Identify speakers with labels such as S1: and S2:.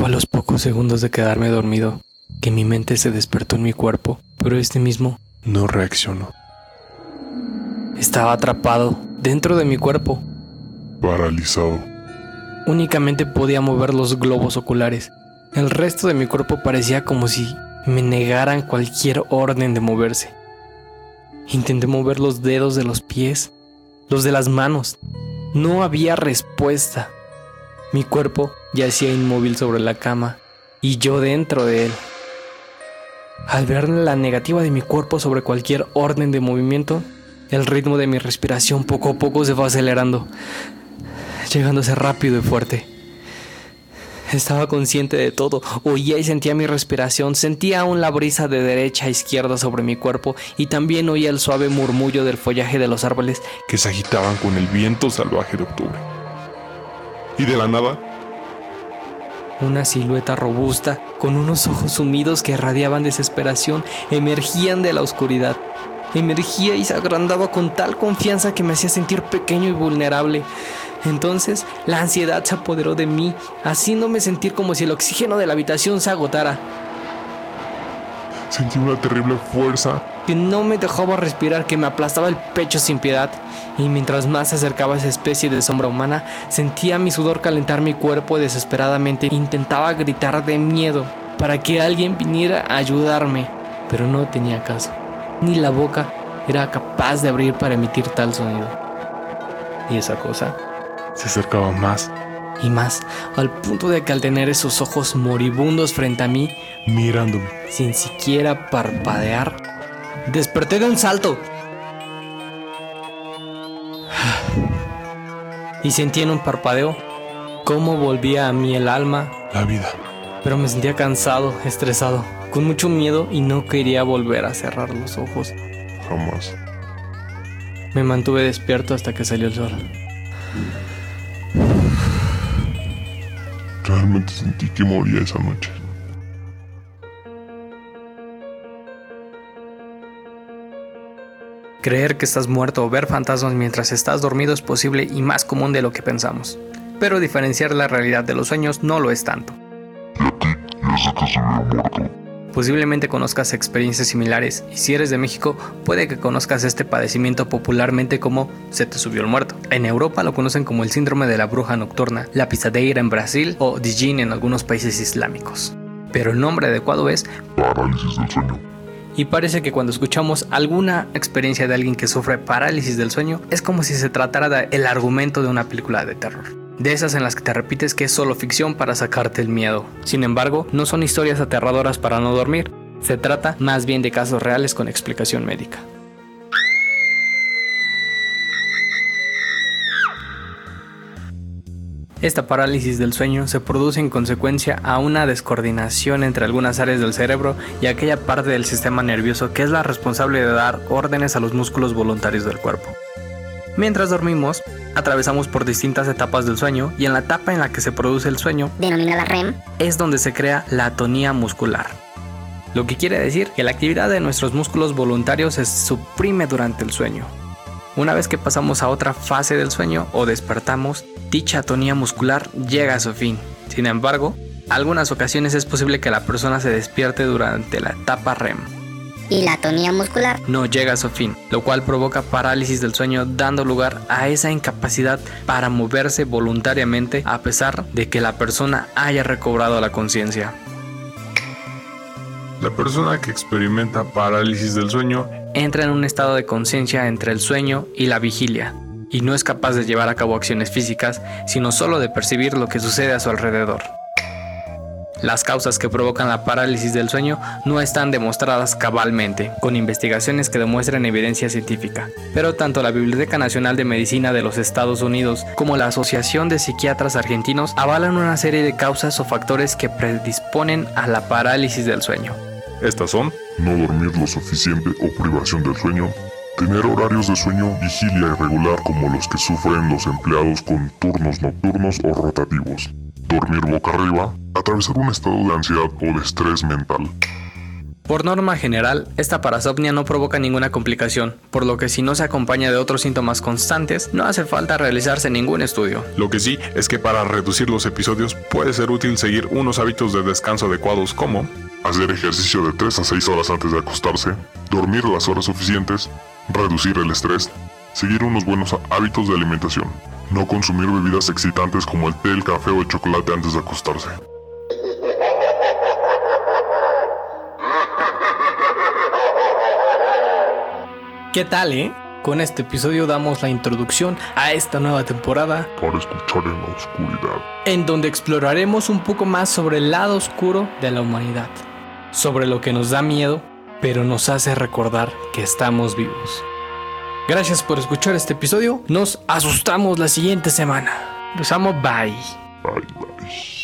S1: Fue a los pocos segundos de quedarme dormido que mi mente se despertó en mi cuerpo, pero este mismo no reaccionó. Estaba atrapado dentro de mi cuerpo.
S2: Paralizado.
S1: Únicamente podía mover los globos oculares. El resto de mi cuerpo parecía como si me negaran cualquier orden de moverse. Intenté mover los dedos de los pies, los de las manos. No había respuesta. Mi cuerpo yacía inmóvil sobre la cama y yo dentro de él. Al ver la negativa de mi cuerpo sobre cualquier orden de movimiento, el ritmo de mi respiración poco a poco se fue acelerando, llegándose rápido y fuerte. Estaba consciente de todo, oía y sentía mi respiración, sentía aún la brisa de derecha a izquierda sobre mi cuerpo y también oía el suave murmullo del follaje de los árboles
S2: que se agitaban con el viento salvaje de octubre. Y de la nada,
S1: una silueta robusta, con unos ojos sumidos que irradiaban desesperación, emergían de la oscuridad. Emergía y se agrandaba con tal confianza que me hacía sentir pequeño y vulnerable. Entonces la ansiedad se apoderó de mí, haciéndome sentir como si el oxígeno de la habitación se agotara.
S2: Sentí una terrible fuerza
S1: que no me dejaba respirar, que me aplastaba el pecho sin piedad. Y mientras más se acercaba esa especie de sombra humana, sentía mi sudor calentar mi cuerpo desesperadamente. Intentaba gritar de miedo para que alguien viniera a ayudarme, pero no tenía caso. Ni la boca era capaz de abrir para emitir tal sonido. Y esa cosa
S2: se acercaba más
S1: y más, al punto de que al tener esos ojos moribundos frente a mí,
S2: mirándome,
S1: sin siquiera parpadear, desperté de un salto. Y sentí en un parpadeo cómo volvía a mí el alma,
S2: la vida.
S1: Pero me sentía cansado, estresado, con mucho miedo y no quería volver a cerrar los ojos.
S2: Jamás.
S1: Me mantuve despierto hasta que salió el sol.
S2: Realmente sentí que moría esa noche.
S1: Creer que estás muerto o ver fantasmas mientras estás dormido es posible y más común de lo que pensamos. Pero diferenciar la realidad de los sueños no lo es tanto. Posiblemente conozcas experiencias similares y si eres de México puede que conozcas este padecimiento popularmente como se te subió el muerto. En Europa lo conocen como el síndrome de la bruja nocturna, la pisadeira en Brasil o Dijin en algunos países islámicos. Pero el nombre adecuado es
S2: parálisis del sueño.
S1: Y parece que cuando escuchamos alguna experiencia de alguien que sufre parálisis del sueño es como si se tratara del argumento de una película de terror de esas en las que te repites que es solo ficción para sacarte el miedo. Sin embargo, no son historias aterradoras para no dormir, se trata más bien de casos reales con explicación médica. Esta parálisis del sueño se produce en consecuencia a una descoordinación entre algunas áreas del cerebro y aquella parte del sistema nervioso que es la responsable de dar órdenes a los músculos voluntarios del cuerpo. Mientras dormimos, atravesamos por distintas etapas del sueño y en la etapa en la que se produce el sueño,
S3: denominada REM,
S1: es donde se crea la atonía muscular. Lo que quiere decir que la actividad de nuestros músculos voluntarios se suprime durante el sueño. Una vez que pasamos a otra fase del sueño o despertamos, dicha atonía muscular llega a su fin. Sin embargo, algunas ocasiones es posible que la persona se despierte durante la etapa REM
S3: y la atonía muscular
S1: no llega a su fin, lo cual provoca parálisis del sueño dando lugar a esa incapacidad para moverse voluntariamente a pesar de que la persona haya recobrado la conciencia.
S2: La persona que experimenta parálisis del sueño
S1: entra en un estado de conciencia entre el sueño y la vigilia, y no es capaz de llevar a cabo acciones físicas, sino solo de percibir lo que sucede a su alrededor. Las causas que provocan la parálisis del sueño no están demostradas cabalmente, con investigaciones que demuestran evidencia científica. Pero tanto la Biblioteca Nacional de Medicina de los Estados Unidos como la Asociación de Psiquiatras Argentinos avalan una serie de causas o factores que predisponen a la parálisis del sueño.
S2: Estas son no dormir lo suficiente o privación del sueño, tener horarios de sueño vigilia irregular como los que sufren los empleados con turnos nocturnos o rotativos, dormir boca arriba, atravesar un estado de ansiedad o de estrés mental,
S1: Por norma general, esta parasomnia no provoca ninguna complicación, por lo que si no se acompaña de otros síntomas constantes, no hace falta realizarse ningún estudio.
S4: Lo que sí es que para reducir los episodios puede ser útil seguir unos hábitos de descanso adecuados como
S2: hacer ejercicio de 3 a 6 horas antes de acostarse, dormir las horas suficientes, reducir el estrés, seguir unos buenos hábitos de alimentación, no consumir bebidas excitantes como el té, el café o el chocolate antes de acostarse.
S1: ¿Qué tal, eh? Con este episodio damos la introducción a esta nueva temporada
S2: Para escuchar en la oscuridad.
S1: en donde exploraremos un poco más sobre el lado oscuro de la humanidad, sobre lo que nos da miedo, pero nos hace recordar que estamos vivos. Gracias por escuchar este episodio, nos asustamos la siguiente semana. Los amo, bye.
S2: Bye.